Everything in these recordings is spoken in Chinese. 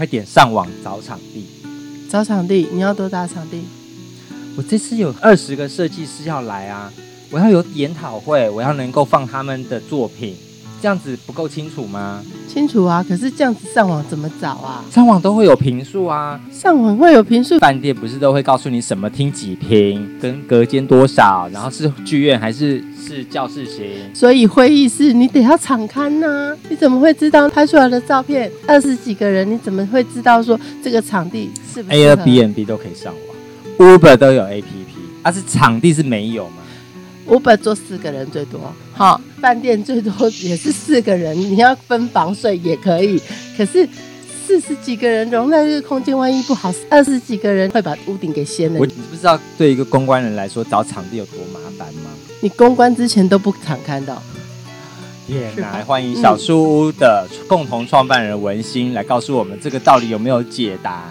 快点上网找场地。找场地，你要多大场地？我这次有二十个设计师要来啊！我要有研讨会，我要能够放他们的作品，这样子不够清楚吗？清楚啊，可是这样子上网怎么找啊？上网都会有评述啊，上网会有评述。饭店不是都会告诉你什么厅几平，跟隔间多少，然后是剧院还是是教室型？所以会议室你得要敞开呢、啊，你怎么会知道拍出来的照片二十几个人，你怎么会知道说这个场地是不是？Airbnb 都可以上网。Uber 都有 APP，但、啊、是场地是没有吗？Uber 坐四个人最多，好，饭店最多也是四个人，你要分房睡也可以。可是四十几个人容纳这个空间，万一不好，二十几个人会把屋顶给掀了。我你不知道，对一个公关人来说，找场地有多麻？你公关之前都不常看到。也来欢迎小树屋的共同创办人文心来告诉我们，这个到底有没有解答？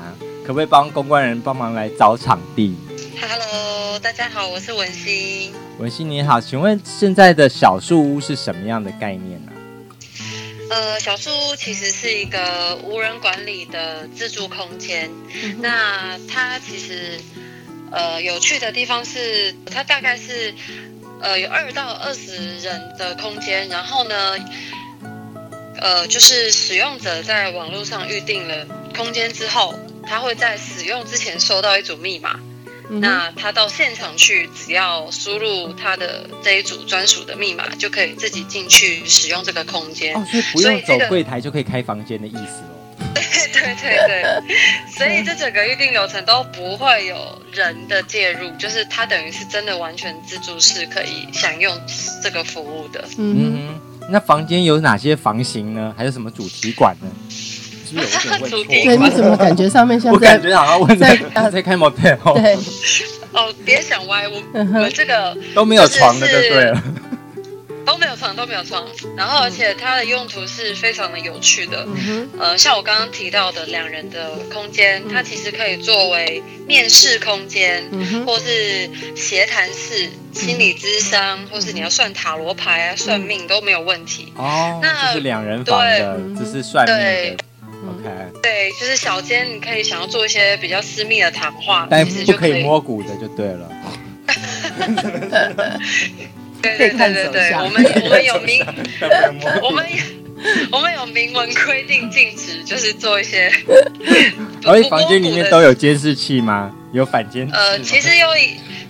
可不可以帮公关人帮忙来找场地？Hello，大家好，我是文心。文心你好，请问现在的小树屋是什么样的概念呢？呃，小树屋其实是一个无人管理的自助空间。嗯、那它其实呃有趣的地方是，它大概是呃有二到二十人的空间，然后呢，呃就是使用者在网络上预定了空间之后。他会在使用之前收到一组密码，嗯，那他到现场去，只要输入他的这一组专属的密码，就可以自己进去使用这个空间。哦，所以不用走柜台就可以开房间的意思哦。对对对对，所以这整个预定流程都不会有人的介入，就是他等于是真的完全自助式可以享用这个服务的。嗯，那房间有哪些房型呢？还有什么主题馆呢？是不是有点问错？对，你怎么感觉上面像在我感觉好像问在在，在开 motel。对，哦，别想歪，我我们这个都没有床的就对了，床，都没有床。然后，而且它的用途是非常的有趣的。嗯、呃，像我刚刚提到的两人的空间，它其实可以作为面试空间，嗯、或是协谈室、心理咨商，或是你要算塔罗牌啊、算命都没有问题。哦，那这是两人房的，这是算命的。OK，对，就是小间，你可以想要做一些比较私密的谈话，但是不可以摸骨的就对了。对对对对对，我们我们有明，我们我们有明文规定禁止，就是做一些。所以房间里面都有监视器吗？有反监？呃，其实有，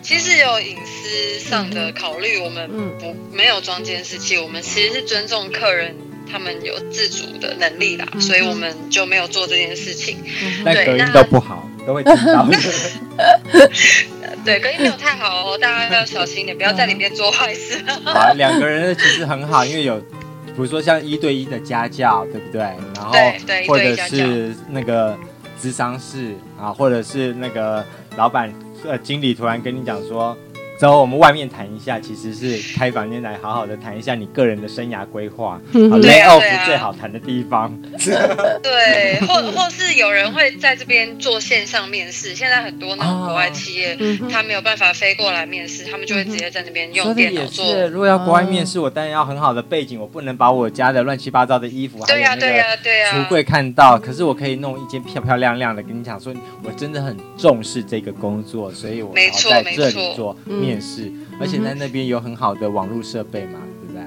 其实有隐私上的考虑，我们不没有装监视器，我们其实是尊重客人。他们有自主的能力啦，嗯，所以我们就没有做这件事情。嗯、对，但隔音都不好，都会听到。对，隔音没有太好哦，大家要小心点，不要在里面做坏事。好，两个人其实很好，因为有，比如说像一对一的家教，对不对？然后对对，或者是那个智商室啊，或者是那个老板呃经理突然跟你讲说。之后我们外面谈一下，其实是开房间来好好的谈一下你个人的生涯规划。lay off 最好谈的地方。对，或或是有人会在这边做线上面试。现在很多那种国外企业，哦、他没有办法飞过来面试，他们就会直接在那边用电脑做。是，如果要国外面试，我当然要很好的背景，我不能把我家的乱七八糟的衣服，对呀对呀对呀，橱柜看到。可是我可以弄一间漂漂亮亮的，跟你讲说，我真的很重视这个工作，所以我要在这里做面试，而且在那边有很好的网络设备嘛，对不对？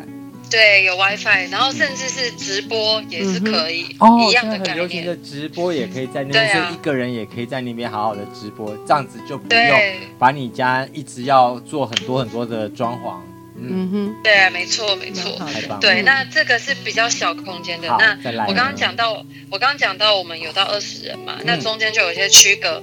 对，有 WiFi，然后甚至是直播也是可以，嗯、一样的概念。很流行的直播也可以在那边，啊、一个人也可以在那边好好的直播，这样子就不用把你家一直要做很多很多的装潢。嗯哼，对啊，没错没错，对，那这个是比较小空间的。那我刚刚讲到，我刚刚讲到我们有到二十人嘛，嗯、那中间就有一些区隔。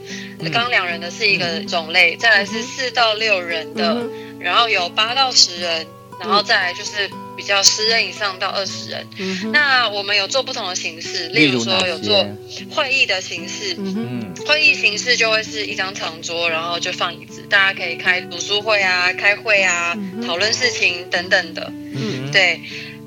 刚刚两人的是一个种类，再来是四到六人的，嗯、然后有八到十人，然后再来就是比较十人以上到二十人。嗯、那我们有做不同的形式，例如说有做会议的形式。嗯，会议形式就会是一张长桌，然后就放椅子，大家可以开读书会啊、开会啊、嗯、讨论事情等等的。嗯，对。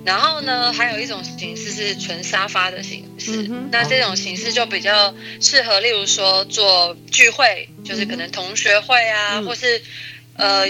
然后呢，还有一种形式是纯沙发的形式。嗯、那这种形式就比较适合，例如说做聚会，就是可能同学会啊，嗯、或是呃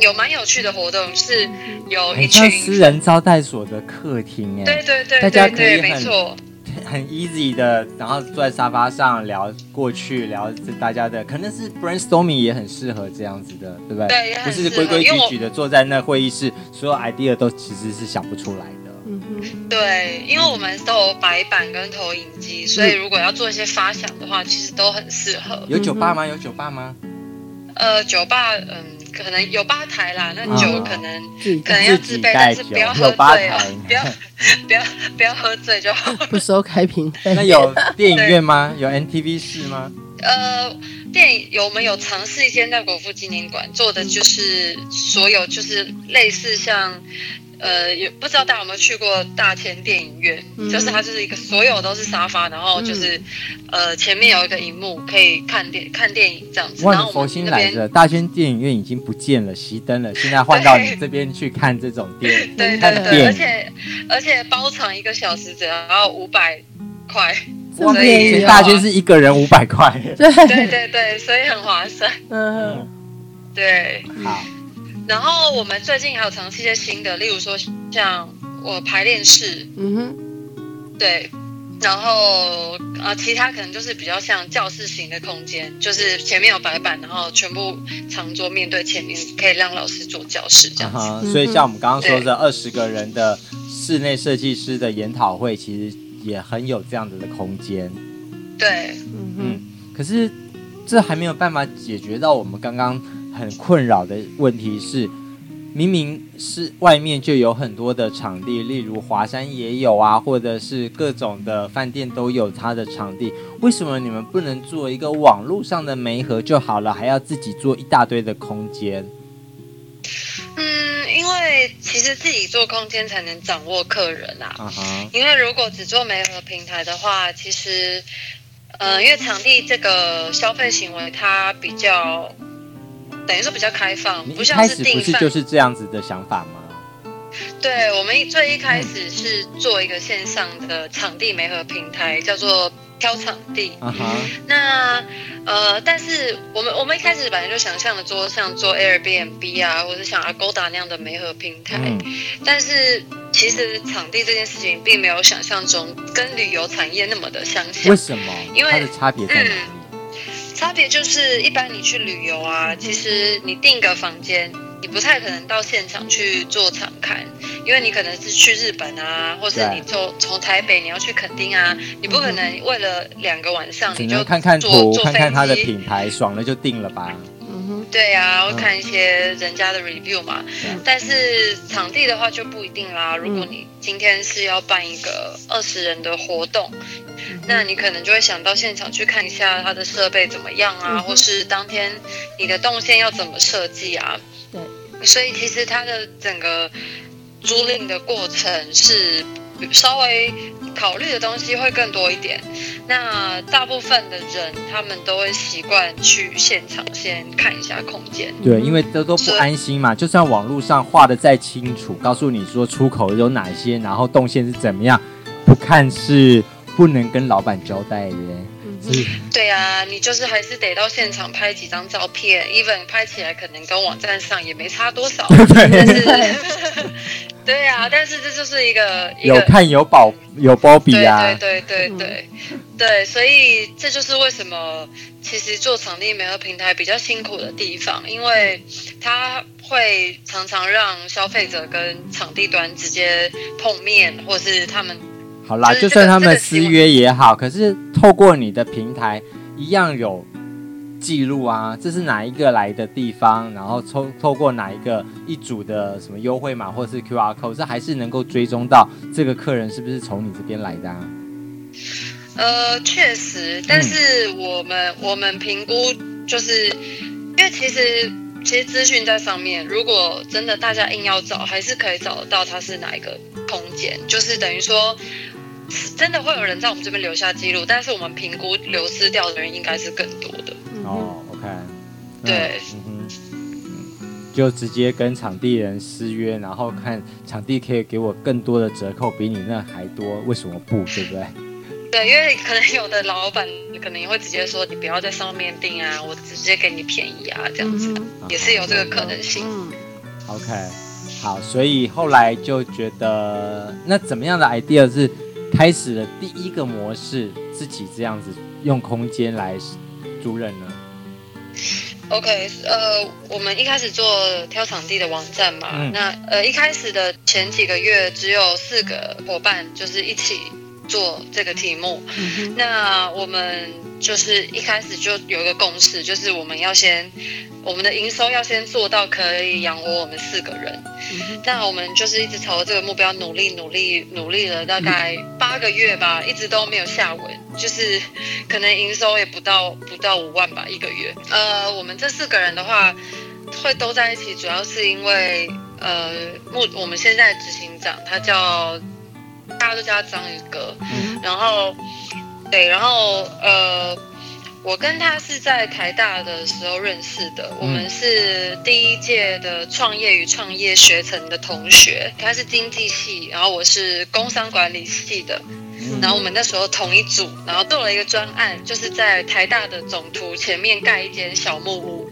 有蛮有趣的活动，是有一群私人招待所的客厅哎，对对对，大家可以没错。很 easy 的，然后坐在沙发上聊过去，聊大家的，可能是 brainstorming 也很适合这样子的，对不对？对，不是规规矩矩的坐在那会议室，所有 idea 都其实是想不出来的。嗯哼，对，因为我们都有白板跟投影机，所以如果要做一些发想的话，其实都很适合。有酒吧吗？有酒吧吗？呃，酒吧，嗯。可能有吧台啦，那酒可能、嗯、可能要自备，但是不要喝醉哦，不要不要 不要喝醉就好。不收开瓶。那有电影院吗？有 NTV 室吗？呃，电影有，我们有尝试一间在国父纪念馆做的，就是所有就是类似像。呃，也不知道大家有没有去过大千电影院，嗯、就是它就是一个所有都是沙发，然后就是、嗯、呃前面有一个荧幕可以看电看电影这样子。然后，佛心来着，大千电影院已经不见了，熄灯了，现在换到你这边去看这种电影，对对对，而且而且包场一个小时只要五百块，所以大千是一个人五百块，对对对对，所以很划算。嗯，对，好。然后我们最近还有尝试一些新的，例如说像我排练室，嗯哼，对，然后啊，其他可能就是比较像教室型的空间，就是前面有白板，然后全部长桌面对前面，可以让老师做教室这样子。Uh huh, 所以像我们刚刚说的二十个人的室内设计师的研讨会，其实也很有这样子的空间。对，嗯哼嗯，可是这还没有办法解决到我们刚刚。很困扰的问题是，明明是外面就有很多的场地，例如华山也有啊，或者是各种的饭店都有它的场地，为什么你们不能做一个网络上的媒合就好了，还要自己做一大堆的空间？嗯，因为其实自己做空间才能掌握客人啊。Uh huh. 因为如果只做媒合平台的话，其实，呃，因为场地这个消费行为它比较。等于说比较开放，不像是定。不是就是这样子的想法吗？对，我们最一开始是做一个线上的场地媒合平台，叫做挑场地。Uh huh. 那呃，但是我们我们一开始本来就想象的做像做 Airbnb 啊，或者像 Agoda 那样的媒合平台。嗯、但是其实场地这件事情并没有想象中跟旅游产业那么的相像。为什么？因为它的差别在哪里？嗯差别就是，一般你去旅游啊，其实你订个房间，你不太可能到现场去做场看，因为你可能是去日本啊，或是你从从台北你要去垦丁啊，你不可能为了两个晚上你就看看图，看看它的品牌，爽了就定了吧。对啊，我看一些人家的 review 嘛。但是场地的话就不一定啦。如果你今天是要办一个二十人的活动。那你可能就会想到现场去看一下它的设备怎么样啊，嗯、或是当天你的动线要怎么设计啊？对，所以其实它的整个租赁的过程是稍微考虑的东西会更多一点。那大部分的人他们都会习惯去现场先看一下空间，对，因为这都不安心嘛。就算网络上画的再清楚，告诉你说出口有哪些，然后动线是怎么样，不看是。不能跟老板交代的，是。对呀、啊，你就是还是得到现场拍几张照片，even 拍起来可能跟网站上也没差多少。但是，对、啊，但是这就是一个有看有保有波比啊。对对对对对，对，所以这就是为什么其实做场地媒合平台比较辛苦的地方，因为它会常常让消费者跟场地端直接碰面，或是他们。好啦，就算他们私约也好，可是透过你的平台一样有记录啊，这是哪一个来的地方，然后透透过哪一个一组的什么优惠码或是 QR code，这还是能够追踪到这个客人是不是从你这边来的啊？呃，确实，但是我们、嗯、我们评估就是因为其实。其实资讯在上面，如果真的大家硬要找，还是可以找得到它是哪一个空间。就是等于说，真的会有人在我们这边留下记录，但是我们评估流失掉的人应该是更多的。哦，OK，对，嗯哼，就直接跟场地人私约，然后看场地可以给我更多的折扣，比你那还多，为什么不？对不对？对，因为可能有的老板可能也会直接说，你不要在上面订啊，我直接给你便宜啊，这样子、嗯、也是有这个可能性。嗯、OK，好，所以后来就觉得，那怎么样的 idea 是开始了第一个模式，自己这样子用空间来租人呢？OK，呃，我们一开始做挑场地的网站嘛，嗯、那呃一开始的前几个月只有四个伙伴，就是一起。做这个题目，嗯、那我们就是一开始就有一个共识，就是我们要先我们的营收要先做到可以养活我们四个人。嗯、那我们就是一直朝着这个目标努力努力努力了大概八个月吧，一直都没有下文，就是可能营收也不到不到五万吧一个月。呃，我们这四个人的话会都在一起，主要是因为呃目我们现在执行长他叫。大家都叫他章鱼哥，嗯、然后，对，然后呃，我跟他是在台大的时候认识的，嗯、我们是第一届的创业与创业学程的同学，他是经济系，然后我是工商管理系的，嗯、然后我们那时候同一组，然后做了一个专案，就是在台大的总图前面盖一间小木屋，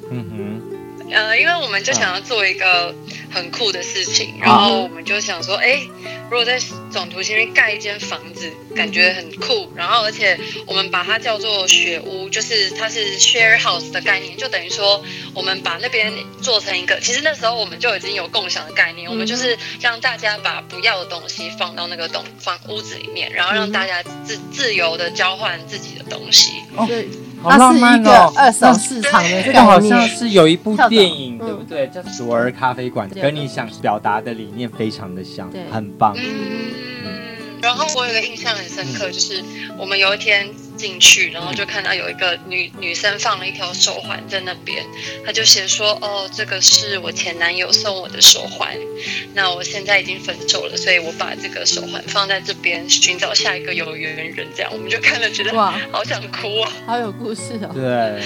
呃，因为我们就想要做一个很酷的事情，然后我们就想说，哎。如果在总图前面盖一间房子，感觉很酷。然后，而且我们把它叫做雪屋，就是它是 share house 的概念，就等于说我们把那边做成一个。其实那时候我们就已经有共享的概念，我们就是让大家把不要的东西放到那个东房屋子里面，然后让大家自自由的交换自己的东西。哦，对。好浪漫哦！二手市场的这个好像是有一部电影，对不对？叫《左儿咖啡馆》，跟你想表达的理念非常的像，很棒。嗯，然后我有个印象很深刻，就是我们有一天。进去，然后就看到有一个女女生放了一条手环在那边，她就写说：“哦，这个是我前男友送我的手环，那我现在已经分手了，所以我把这个手环放在这边，寻找下一个有缘人。”这样，我们就看了觉得哇，好想哭啊，好有故事哦。对，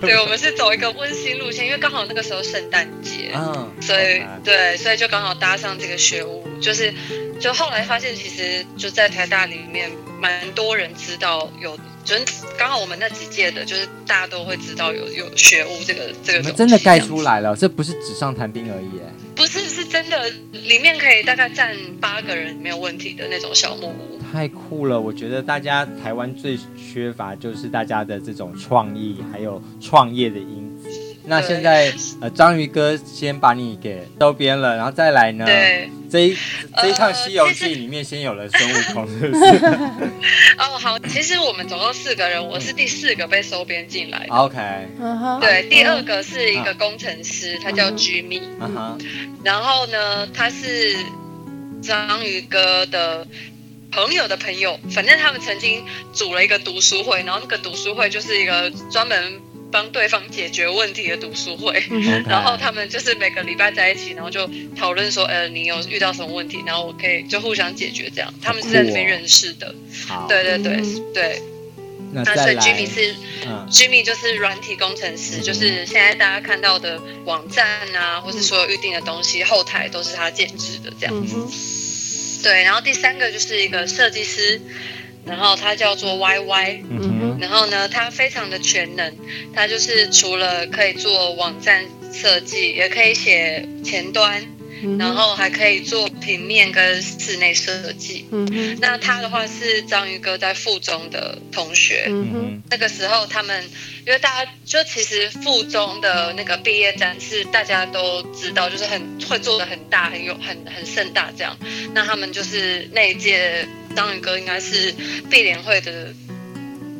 对，我们是走一个温馨路线，因为刚好那个时候圣诞节，嗯，所以对，所以就刚好搭上这个学屋，就是。就后来发现，其实就在台大里面，蛮多人知道有，就是刚好我们那几届的，就是大家都会知道有有学屋这个这个。真的盖出来了，这不是纸上谈兵而已，不是，是真的，里面可以大概站八个人没有问题的那种小木屋。太酷了！我觉得大家台湾最缺乏就是大家的这种创意，还有创业的因子。那现在，呃，章鱼哥先把你给收编了，然后再来呢？对，这一这一趟《西游记》里面先有了孙悟空，是不是？哦，好，其实我们总共四个人，我是第四个被收编进来的。OK，对，第二个是一个工程师，他叫 Jimmy，然后呢，他是章鱼哥的朋友的朋友，反正他们曾经组了一个读书会，然后那个读书会就是一个专门。帮对方解决问题的读书会.然后他们就是每个礼拜在一起，然后就讨论说，呃，你有遇到什么问题，然后我可以就互相解决这样。他们是在那边认识的，好对对对对。那，所以 Jimmy 是、嗯、Jimmy 就是软体工程师，嗯、就是现在大家看到的网站啊，或是所有预定的东西，后台都是他建制的这样子。嗯、对，然后第三个就是一个设计师。然后他叫做 Y Y，嗯哼，然后呢，他非常的全能，他就是除了可以做网站设计，也可以写前端，嗯、然后还可以做平面跟室内设计。嗯哼，那他的话是章鱼哥在附中的同学，嗯哼，那个时候他们因为大家就其实附中的那个毕业展是大家都知道，就是很会做的很大，很有很很盛大这样。那他们就是那一届。章鱼哥应该是毕联会的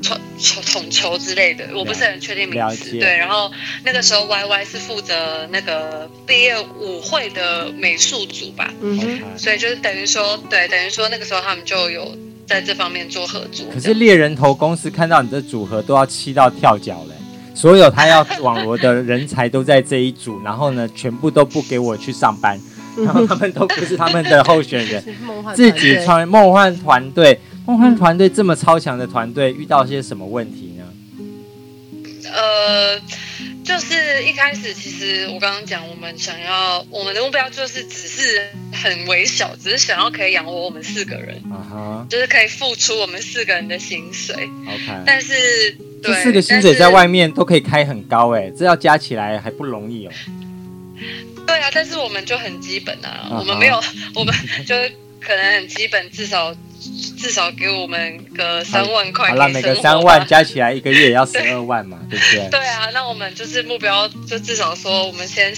统统统筹之类的，我不是很确定名字。对，然后那个时候 Y Y 是负责那个毕业舞会的美术组吧，嗯哼，所以就是等于说，对，等于说那个时候他们就有在这方面做合作。可是猎人头公司看到你的组合都要气到跳脚嘞，所有他要网罗的人才都在这一组，然后呢，全部都不给我去上班，然后他们都不是他们的候选人，自己创梦幻团队，梦幻团队这么超强的团队，遇到些什么问题呢？呃。就是一开始，其实我刚刚讲，我们想要我们的目标就是只是很微小，只是想要可以养活我们四个人，uh huh. 就是可以付出我们四个人的薪水。OK，但是对，这四个薪水在外面都可以开很高哎，这要加起来还不容易哦。对啊，但是我们就很基本啊，uh. 我们没有，我们就是可能很基本，至少。至少给我们个三万块。好了，每个三万加起来一个月也要十二万嘛，对，对不对？对啊，那我们就是目标，就至少说，我们先，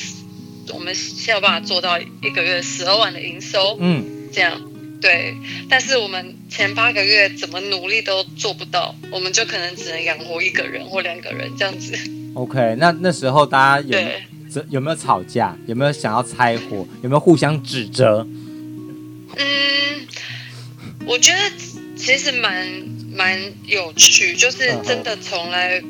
我们先有办法做到一个月十二万的营收。嗯，这样对。但是我们前八个月怎么努力都做不到，我们就可能只能养活一个人或两个人这样子。OK，那那时候大家有对有没有吵架？有没有想要拆伙？有没有互相指责？嗯。我觉得其实蛮蛮有趣，就是真的从来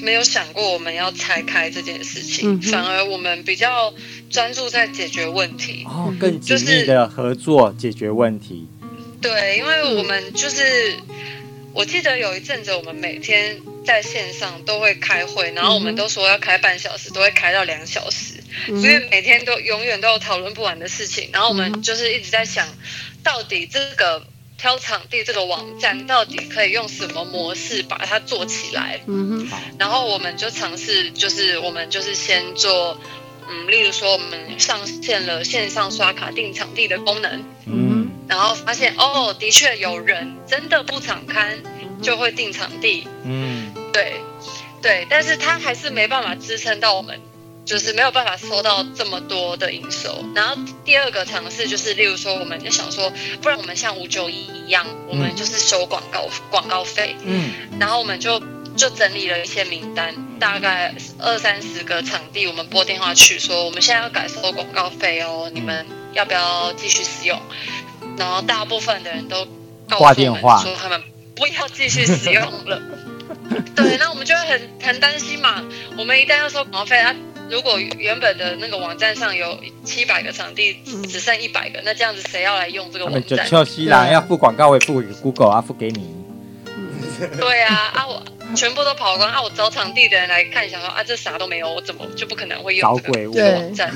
没有想过我们要拆开这件事情，嗯、反而我们比较专注在解决问题，哦，更紧密的合作解决问题。对，因为我们就是，我记得有一阵子我们每天在线上都会开会，然后我们都说要开半小时，都会开到两小时，所以每天都永远都有讨论不完的事情，然后我们就是一直在想。到底这个挑场地这个网站到底可以用什么模式把它做起来？嗯哼。然后我们就尝试，就是我们就是先做，嗯，例如说我们上线了线上刷卡订场地的功能，嗯，然后发现哦，的确有人真的不场勘就会订场地，嗯，对，对，但是他还是没办法支撑到我们。就是没有办法收到这么多的营收，然后第二个尝试就是，例如说，我们就想说，不然我们像五九一一样，我们就是收广告广告费，嗯，然后我们就就整理了一些名单，大概二三十个场地，我们拨电话去说，我们现在要改收广告费哦，你们要不要继续使用？然后大部分的人都告诉我们说，他们不要继续使用了。对，那我们就会很很担心嘛，我们一旦要收广告费，啊如果原本的那个网站上有七百个场地，只剩一百个，那这样子谁要来用这个网站？就西啦，要付广告，我也付给 Google 啊，付给你。对啊，啊我全部都跑光啊！我找场地的人来看，想说啊，这啥都没有，我怎么就不可能会用这个网站？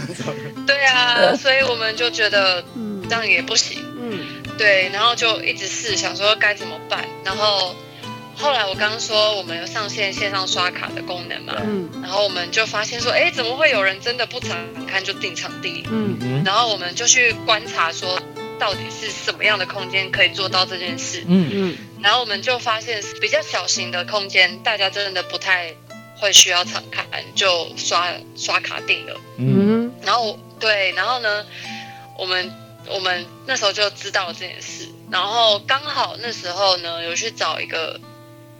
对啊，所以我们就觉得这样也不行。嗯，对，然后就一直试，想说该怎么办，然后。后来我刚刚说我们有上线线上刷卡的功能嘛，嗯，然后我们就发现说，哎，怎么会有人真的不常看就订场地？嗯，然后我们就去观察说，到底是什么样的空间可以做到这件事？嗯嗯，然后我们就发现比较小型的空间，大家真的不太会需要场看，就刷刷卡订了。嗯，然后对，然后呢，我们我们那时候就知道了这件事，然后刚好那时候呢，有去找一个。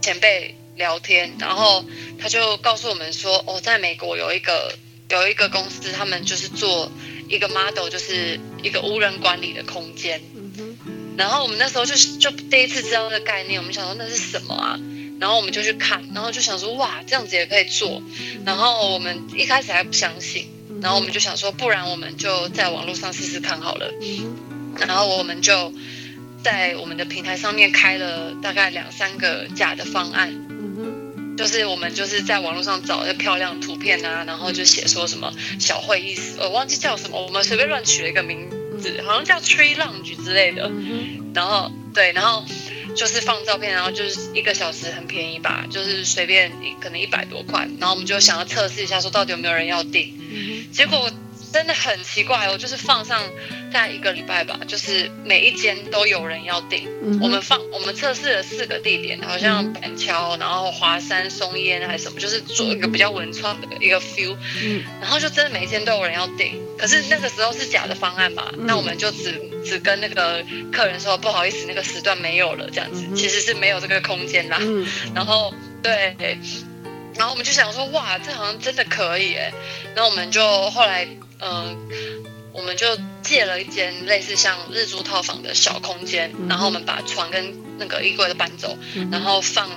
前辈聊天，然后他就告诉我们说，哦，在美国有一个有一个公司，他们就是做一个 model，就是一个无人管理的空间。然后我们那时候就就第一次知道这个概念，我们想说那是什么啊？然后我们就去看，然后就想说哇，这样子也可以做。然后我们一开始还不相信，然后我们就想说，不然我们就在网络上试试看好了。然后我们就。在我们的平台上面开了大概两三个假的方案，就是我们就是在网络上找一个漂亮图片啊，然后就写说什么小会议室，我忘记叫什么，我们随便乱取了一个名字，好像叫 Tree Lounge 之类的，嗯，然后对，然后就是放照片，然后就是一个小时很便宜吧，就是随便可能一百多块，然后我们就想要测试一下说到底有没有人要订，结果。真的很奇怪哦，就是放上大概一个礼拜吧，就是每一间都有人要订。嗯、我们放我们测试了四个地点，好像板桥，然后华山、松烟还是什么，就是做一个比较文创的一个 feel。嗯，然后就真的每一间都有人要订，可是那个时候是假的方案嘛，嗯、那我们就只只跟那个客人说不好意思，那个时段没有了，这样子、嗯、其实是没有这个空间啦。嗯、然后对，然后我们就想说哇，这好像真的可以哎，然后我们就后来。嗯、呃，我们就借了一间类似像日租套房的小空间，然后我们把床跟那个衣柜都搬走，然后放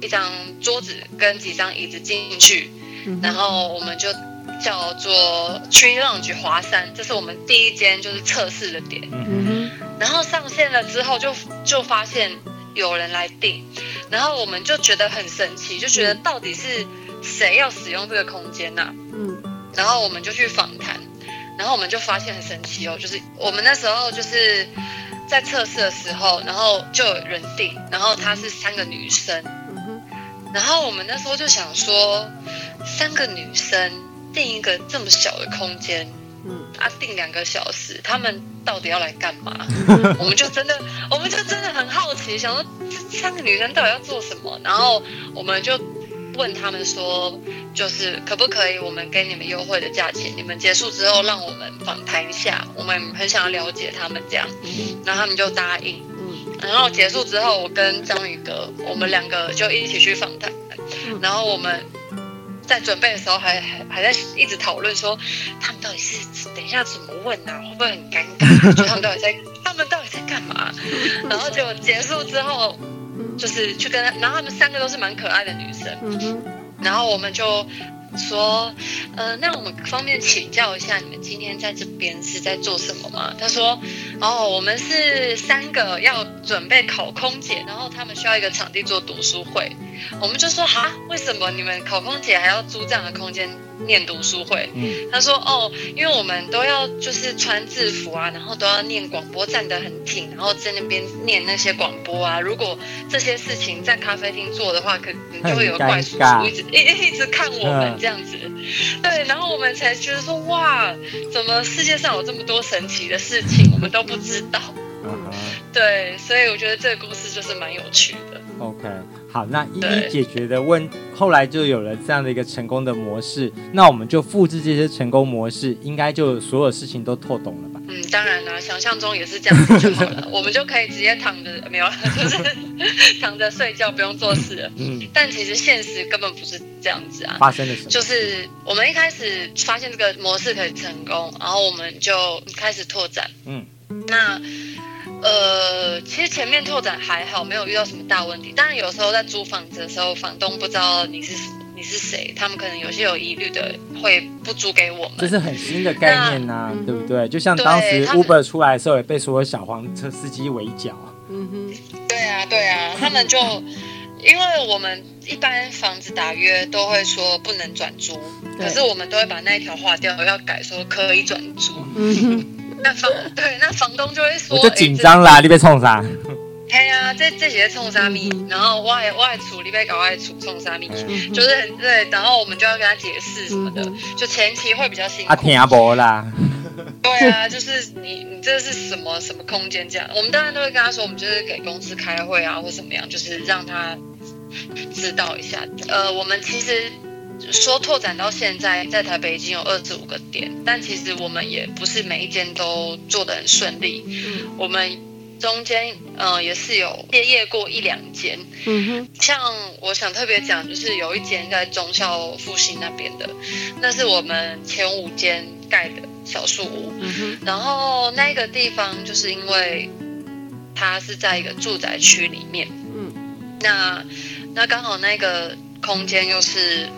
一张桌子跟几张椅子进去，嗯、然后我们就叫做 Tree Lounge 华山，这是我们第一间就是测试的点。嗯、然后上线了之后就，就就发现有人来订，然后我们就觉得很神奇，就觉得到底是谁要使用这个空间呢、啊？嗯，然后我们就去访谈，然后我们就发现很神奇哦，就是我们那时候就是在测试的时候，然后就有人定，然后她是三个女生。然后我们那时候就想说，三个女生定一个这么小的空间，嗯，啊，定两个小时，她们到底要来干嘛？我们就真的，我们就真的很好奇，想说这三个女生到底要做什么？然后我们就问他们说，就是可不可以我们给你们优惠的价钱？你们结束之后让我们访谈一下，我们很想要了解他们这样，然后他们就答应。嗯然后结束之后，我跟章鱼哥，我们两个就一起去访谈。然后我们在准备的时候还，还还还在一直讨论说，他们到底是等一下怎么问啊？会不会很尴尬？就他们到底在，他们到底在干嘛？然后就结束之后，就是去跟他，然后他们三个都是蛮可爱的女生。然后我们就。说，呃，那我们方便请教一下，你们今天在这边是在做什么吗？他说，哦，我们是三个要准备考空姐，然后他们需要一个场地做读书会。我们就说，哈，为什么你们考空姐还要租这样的空间？念读书会，他说哦，因为我们都要就是穿制服啊，然后都要念广播，站得很挺，然后在那边念那些广播啊。如果这些事情在咖啡厅做的话，可能就会有怪叔叔一直一 一直看我们这样子。对，然后我们才觉得说哇，怎么世界上有这么多神奇的事情，我们都不知道。对，所以我觉得这个故事就是蛮有趣的。OK。好，那一一解决的问，后来就有了这样的一个成功的模式。那我们就复制这些成功模式，应该就所有事情都透懂了吧？嗯，当然了，想象中也是这样子就好了。我们就可以直接躺着，没有，就 是躺着睡觉，不用做事了。嗯，但其实现实根本不是这样子啊。发生了什么？就是我们一开始发现这个模式可以成功，然后我们就开始拓展。嗯，那。呃，其实前面拓展还好，没有遇到什么大问题。当然，有时候在租房子的时候，房东不知道你是你是谁，他们可能有些有疑虑的，会不租给我们。这是很新的概念呐、啊，对不对？就像当时 Uber 出来的时候，也被所有小黄车司机围剿。嗯哼，对啊，对啊，他们就 因为我们一般房子打约都会说不能转租，可是我们都会把那一条划掉，要改说可以转租。嗯哼。那房对，那房东就会说，我就紧张啦，欸、你被冲啥？对啊，这这些冲啥咪？然后我也我也处，你被搞外处冲啥咪？就是很对，然后我们就要跟他解释什么的，嗯、就前期会比较辛苦。啊，听不啦。对啊，就是你你这是什么什么空间这样？我们当然都会跟他说，我们就是给公司开会啊，或怎么样，就是让他知道一下。呃，我们其实。说拓展到现在，在台北已经有二十五个点，但其实我们也不是每一间都做得很顺利。嗯，我们中间呃也是有歇业过一两间。嗯哼，像我想特别讲，就是有一间在忠孝复兴那边的，那是我们前五间盖的小树屋。嗯哼，然后那个地方就是因为它是在一个住宅区里面。嗯，那那刚好那个空间又是。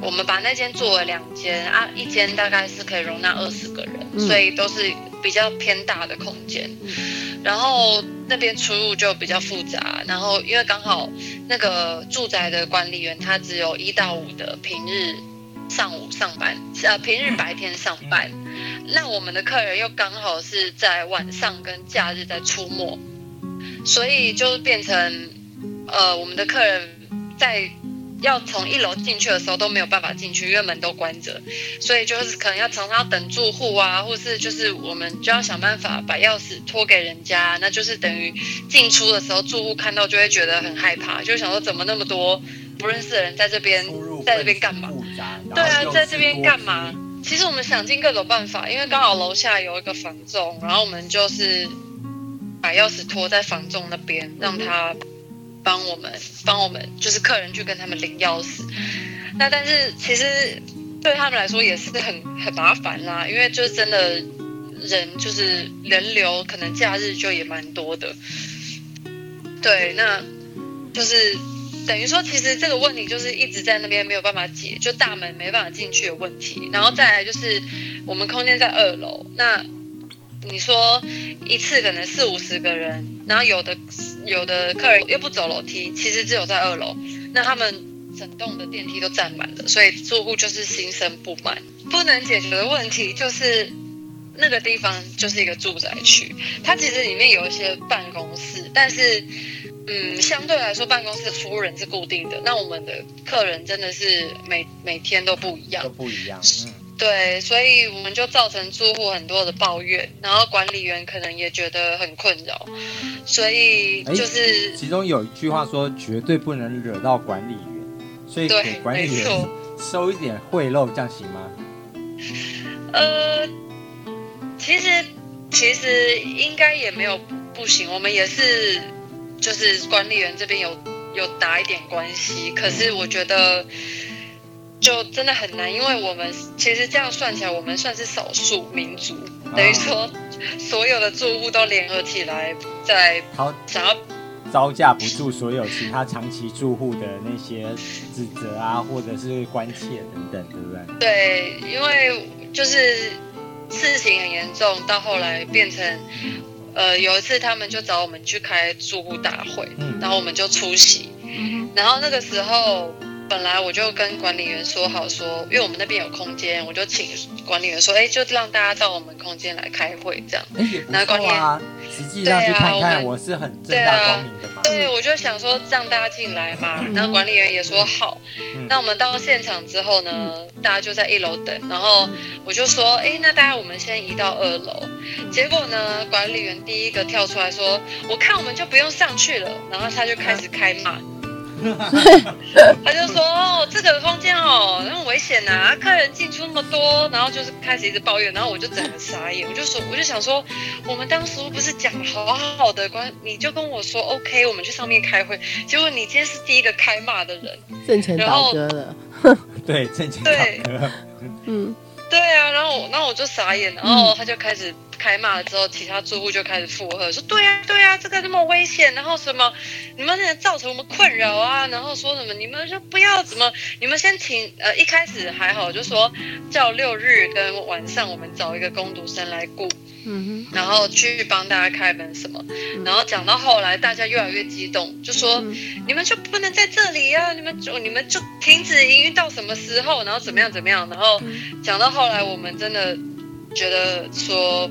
我们把那间做了两间啊，一间大概是可以容纳二十个人，嗯、所以都是比较偏大的空间。嗯、然后那边出入就比较复杂，然后因为刚好那个住宅的管理员他只有一到五的平日上午上班，呃，平日白天上班，那我们的客人又刚好是在晚上跟假日在出没，所以就变成呃，我们的客人在。要从一楼进去的时候都没有办法进去，因为门都关着，所以就是可能要常常等住户啊，或是就是我们就要想办法把钥匙托给人家，那就是等于进出的时候住户看到就会觉得很害怕，就想说怎么那么多不认识的人在这边，在这边干嘛？对啊，在这边干嘛？其实我们想尽各种办法，因为刚好楼下有一个房仲，然后我们就是把钥匙托在房仲那边，让他。帮我们，帮我们，就是客人去跟他们领钥匙。那但是其实对他们来说也是很很麻烦啦，因为就是真的人就是人流，可能假日就也蛮多的。对，那就是等于说，其实这个问题就是一直在那边没有办法解，就大门没办法进去的问题。然后再来就是我们空间在二楼，那你说一次可能四五十个人，然后有的有的客人又不走楼梯，其实只有在二楼，那他们整栋的电梯都占满了，所以住户就是心生不满。不能解决的问题就是那个地方就是一个住宅区，它其实里面有一些办公室，但是。嗯，相对来说，办公室的服务人是固定的。那我们的客人真的是每每天都不一样，都不一样。对，所以我们就造成住户很多的抱怨，然后管理员可能也觉得很困扰。所以就是，其中有一句话说，绝对不能惹到管理员，所以给管理员 收一点贿赂，这样行吗？呃，其实其实应该也没有不行，我们也是。就是管理员这边有有打一点关系，可是我觉得就真的很难，因为我们其实这样算起来，我们算是少数民族，等于说所有的住户都联合起来在想要招架不住所有其他长期住户的那些指责啊，或者是关切等等，对不对？对，因为就是事情很严重，到后来变成。呃，有一次他们就找我们去开住户大会，嗯，然后我们就出席，嗯，然后那个时候本来我就跟管理员说好说，因为我们那边有空间，我就请管理员说，哎，就让大家到我们空间来开会这样，哎，也不错啊，实际上去看看，我是很正大光明的嘛，对，我就想说让大家进来嘛，然后管理员也说好，那我们到现场之后呢，大家就在一楼等，然后我就说，哎，那大家我们先移到二楼。结果呢，管理员第一个跳出来说：“我看我们就不用上去了。”然后他就开始开骂，他就说：“哦，这个空间哦，那么危险呐，客人进出那么多。”然后就是开始一直抱怨，然后我就整个傻眼，我就说，我就想说，我们当时不是讲好好的关，你就跟我说 OK，我们去上面开会，结果你今天是第一个开骂的人，挣钱倒戈了，对，挣钱倒戈，嗯。对啊，然后我，然后我就傻眼，然后他就开始开骂了，之后其他住户就开始附和，说对啊，对啊，这个那么危险，然后什么，你们那造成我们困扰啊，然后说什么，你们就不要怎么，你们先请，呃，一开始还好，就说叫六日跟晚上我们找一个工读生来雇。嗯哼，然后去帮大家开门什么，然后讲到后来，大家越来越激动，就说、嗯、你们就不能在这里呀、啊，你们就你们就停止营运到什么时候，然后怎么样怎么样，然后讲到后来，我们真的觉得说，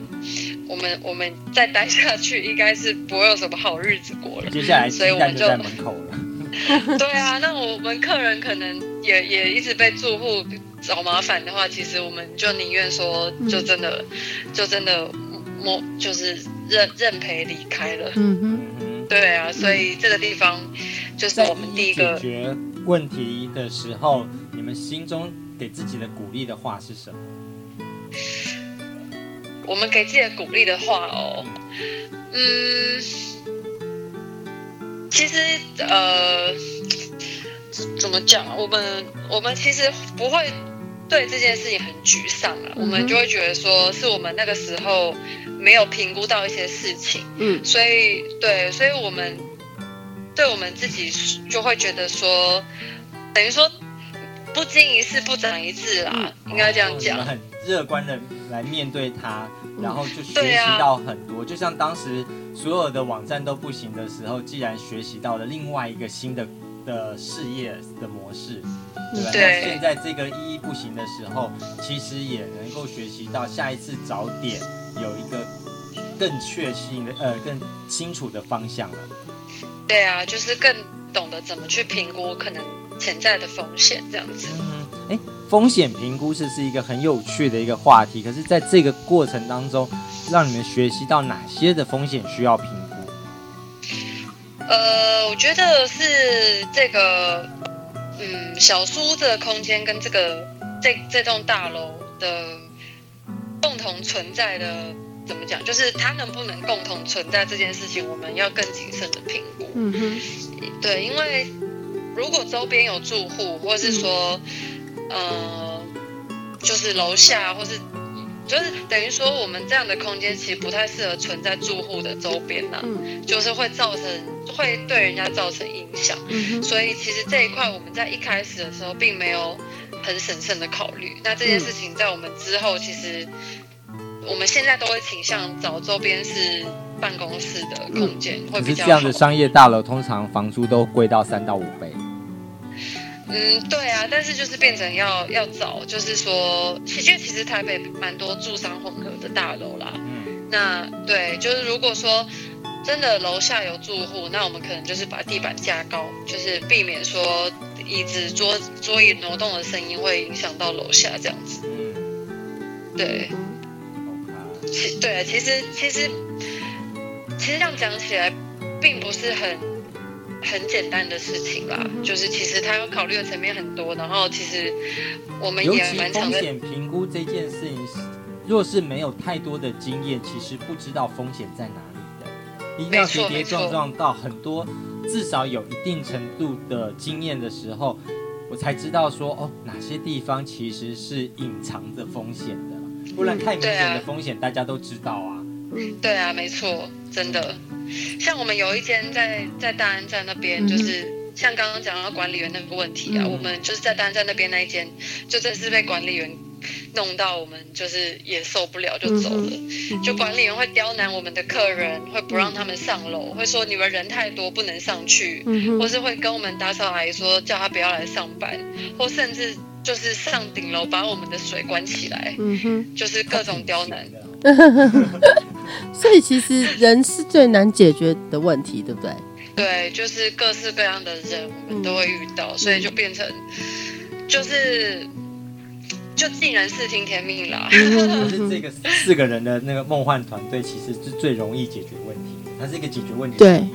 我们我们再待下去应该是不会有什么好日子过了。接下来，所以我们就在门口了。对啊，那我们客人可能也也一直被住户找麻烦的话，其实我们就宁愿说，就真的，嗯、就真的。就是认认赔离开了。嗯哼，对啊，所以这个地方就是我们第一个解决问题的时候，你们心中给自己的鼓励的话是什么？我们给自己的鼓励的话哦，嗯，其实呃，怎么讲？我们我们其实不会。对这件事情很沮丧啊，我们就会觉得说是我们那个时候没有评估到一些事情，嗯，所以对，所以我们对我们自己就会觉得说，等于说不经一事不长一智啦，应该这样讲。很乐观的来面对它，然后就学习到很多。就像当时所有的网站都不行的时候，既然学习到了另外一个新的的事业的模式。对，对，那现在这个一一不行的时候，其实也能够学习到下一次早点有一个更确信的呃更清楚的方向了。对啊，就是更懂得怎么去评估可能潜在的风险这样子。嗯，哎，风险评估是是一个很有趣的一个话题，可是在这个过程当中，让你们学习到哪些的风险需要评估？呃，我觉得是这个。嗯，小树屋这个空间跟这个这这栋大楼的共同存在的怎么讲？就是它能不能共同存在这件事情，我们要更谨慎的评估。嗯哼，对，因为如果周边有住户，或是说，嗯、呃，就是楼下或是就是等于说我们这样的空间其实不太适合存在住户的周边呢、啊，嗯、就是会造成会对人家造成影响。嗯、所以其实这一块我们在一开始的时候并没有很审慎的考虑。那这件事情在我们之后，其实我们现在都会倾向找周边是办公室的空间，会比较这样的商业大楼通常房租都贵到三到五倍。嗯，对啊，但是就是变成要要找，就是说，其实其实台北蛮多住商混合的大楼啦。嗯，那对，就是如果说真的楼下有住户，那我们可能就是把地板架高，就是避免说椅子桌桌椅挪动的声音会影响到楼下这样子。嗯，对。其对啊，其实其实其实这样讲起来，并不是很。很简单的事情啦，嗯、就是其实他要考虑的层面很多，然后其实我们也蛮常的。风险评估这件事情，若是没有太多的经验，其实不知道风险在哪里的。一定要跌跌撞撞到很多，至少有一定程度的经验的时候，我才知道说哦，哪些地方其实是隐藏着风险的，不然太明显的风险大家都知道啊。嗯，对啊，没错，真的。像我们有一间在在大安站那边，就是像刚刚讲到管理员那个问题啊，嗯、我们就是在大安站那边那一间，就真是被管理员弄到我们就是也受不了就走了。嗯、就管理员会刁难我们的客人，会不让他们上楼，会说你们人太多不能上去，嗯、或是会跟我们打扫阿姨说叫他不要来上班，或甚至就是上顶楼把我们的水关起来，嗯、就是各种刁难。所以其实人是最难解决的问题，对不对？对，就是各式各样的人我们都会遇到，嗯、所以就变成就是就尽人事听天命啦。嗯、就是这个四个人的那个梦幻团队，其实是最容易解决问题，它是一个解决问题的团队。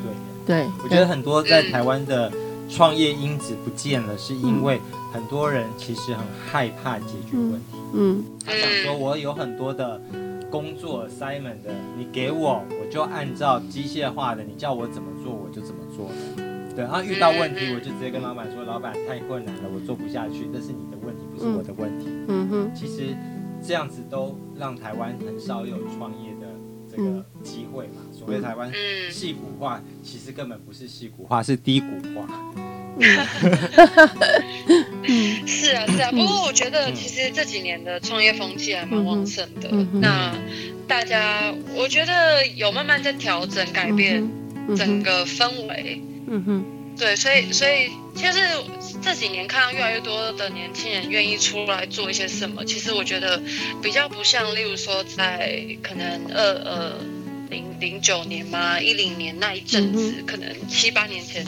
对，对，我觉得很多在台湾的创业因子不见了，是因为很多人其实很害怕解决问题。嗯，他想说我有很多的。工作 assignment 的，你给我，我就按照机械化的，你叫我怎么做，我就怎么做。对，然后遇到问题，我就直接跟老板说，老板太困难了，我做不下去，这是你的问题，不是我的问题。嗯哼，其实这样子都让台湾很少有创业的这个机会嘛。所谓台湾戏骨化，其实根本不是戏骨化，是低谷化。是啊，是啊。不过我觉得，其实这几年的创业风气还蛮旺盛的。那大家，我觉得有慢慢在调整、改变整个氛围。嗯哼。对，所以，所以，就是这几年看到越来越多的年轻人愿意出来做一些什么。其实我觉得比较不像，例如说在可能二呃零零九年嘛，一零年那一阵子，嗯、可能七八年前。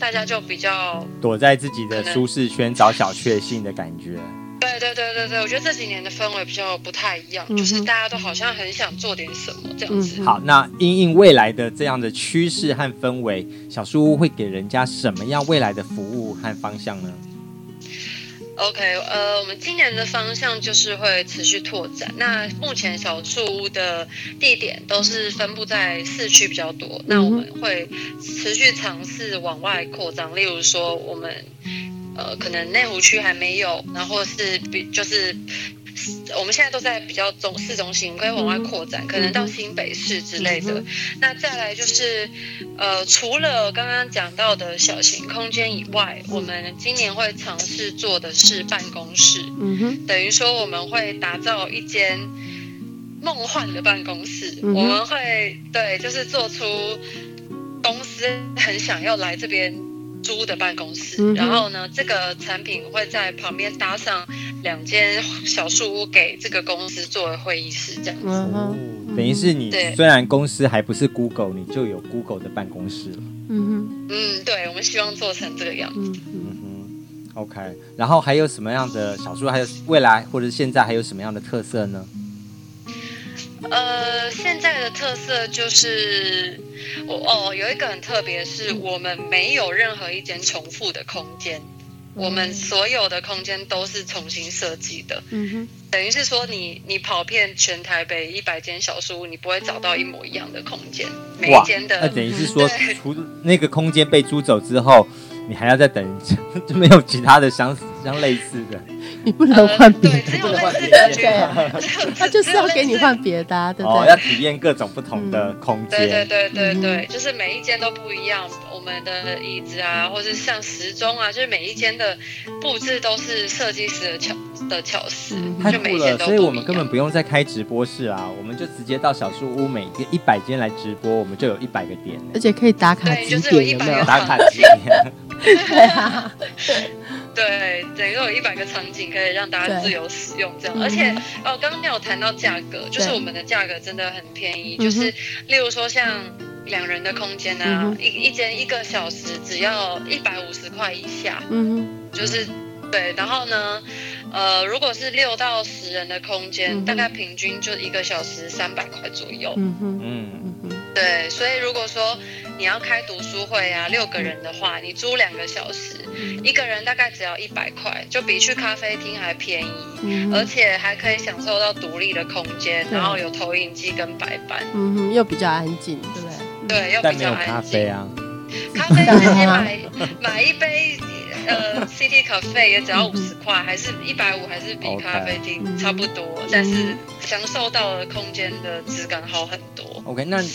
大家就比较躲在自己的舒适圈找小确幸的感觉。对对对对对，我觉得这几年的氛围比较不太一样，嗯、就是大家都好像很想做点什么这样子。好，那因应未来的这样的趋势和氛围，小树屋会给人家什么样未来的服务和方向呢？OK，呃，我们今年的方向就是会持续拓展。那目前小树屋的地点都是分布在市区比较多，那我们会持续尝试往外扩张。例如说，我们呃可能内湖区还没有，然后是比就是。我们现在都在比较中市中心，可以往外扩展，可能到新北市之类的。那再来就是，呃，除了刚刚讲到的小型空间以外，嗯、我们今年会尝试做的是办公室。嗯哼，等于说我们会打造一间梦幻的办公室。嗯、我们会对，就是做出公司很想要来这边租的办公室。嗯、然后呢，这个产品会在旁边搭上。两间小树屋给这个公司作为会议室，这样子，嗯，等于是你虽然公司还不是 Google，你就有 Google 的办公室了。嗯哼，嗯，对，我们希望做成这个样子。嗯哼，OK。然后还有什么样的小树？还有未来或者现在还有什么样的特色呢？呃，现在的特色就是，我哦，有一个很特别，是我们没有任何一间重复的空间。我们所有的空间都是重新设计的，嗯哼，等于是说你你跑遍全台北一百间小书屋，你不会找到一模一样的空间，每一间的。那等于是说，除那个空间被租走之后，你还要再等，就没有其他的相像类似的。你不能换别的，只有类似的，对，他就是要给你换别的，对不对？哦，要体验各种不同的空间。对对对对对，就是每一间都不一样。我们的椅子啊，或是像时钟啊，就是每一间的布置都是设计师的巧的巧思，太酷了。所以我们根本不用再开直播室啊，我们就直接到小树屋每个一百间来直播，我们就有一百个点，而且可以打卡几点，有没有？打卡几点？对啊。对，等于有一百个场景可以让大家自由使用，这样。而且哦，刚刚你有谈到价格，就是我们的价格真的很便宜，就是例如说像两人的空间啊，一一间一个小时只要一百五十块以下，嗯，就是对。然后呢，呃，如果是六到十人的空间，大概平均就一个小时三百块左右，嗯嗯，对。所以如果说你要开读书会啊，六个人的话，你租两个小时，一个人大概只要一百块，就比去咖啡厅还便宜，嗯、而且还可以享受到独立的空间，然后有投影机跟白板，嗯哼，又比较安静，对不对？对，又比较安静。咖啡啊，咖啡 直接买买一杯呃 City Cafe 也只要五十块，还是一百五，还是比咖啡厅差不多，Okay 但是享受到的空间的质感好很多。OK，那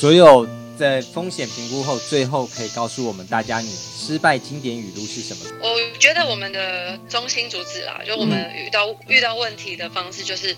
所有。在风险评估后，最后可以告诉我们大家，你失败经典语录是什么？我觉得我们的中心主旨啦，就我们遇到、嗯、遇到问题的方式，就是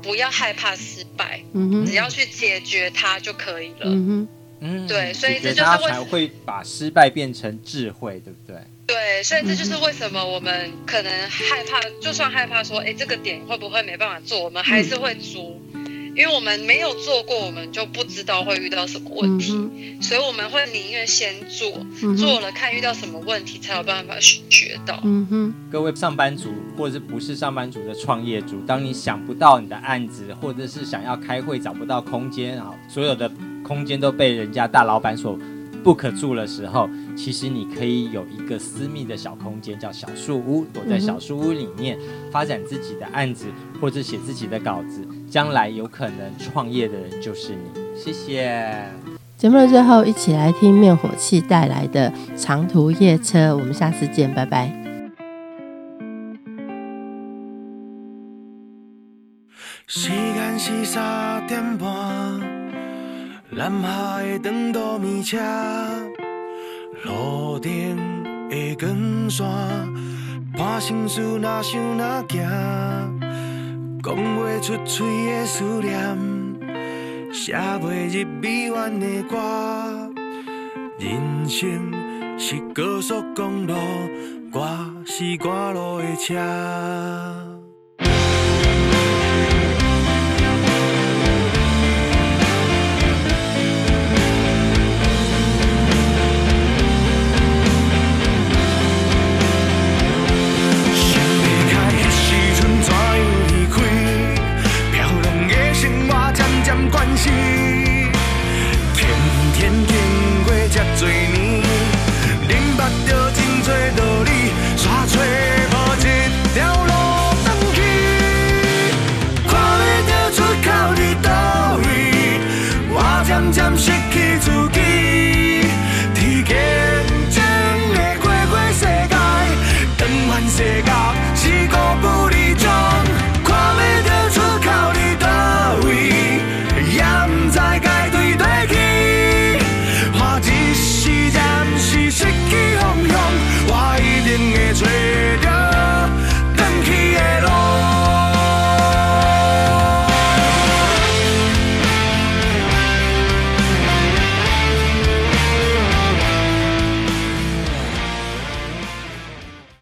不要害怕失败，嗯哼，只要去解决它就可以了。嗯哼，嗯，对，所以这就是为才会把失败变成智慧，对不对？对，所以这就是为什么我们可能害怕，就算害怕说，哎，这个点会不会没办法做，我们还是会做。嗯因为我们没有做过，我们就不知道会遇到什么问题，嗯、所以我们会宁愿先做，嗯、做了看遇到什么问题，才有办法学到。嗯哼，各位上班族或者是不是上班族的创业主，当你想不到你的案子，或者是想要开会找不到空间啊，所有的空间都被人家大老板所 book 住的时候，其实你可以有一个私密的小空间，叫小树屋，躲在小树屋里面发展自己的案子，或者写自己的稿子。将来有可能创业的人就是你。谢谢。节目的最后，一起来听灭火器带来的长途夜车。我们下次见，拜拜。时间是三点半，南下的长途列车，路灯的光线，伴心事哪想哪行。讲不出嘴的思念，写不入笔弯的歌。人生是高速公路，我是赶路的车。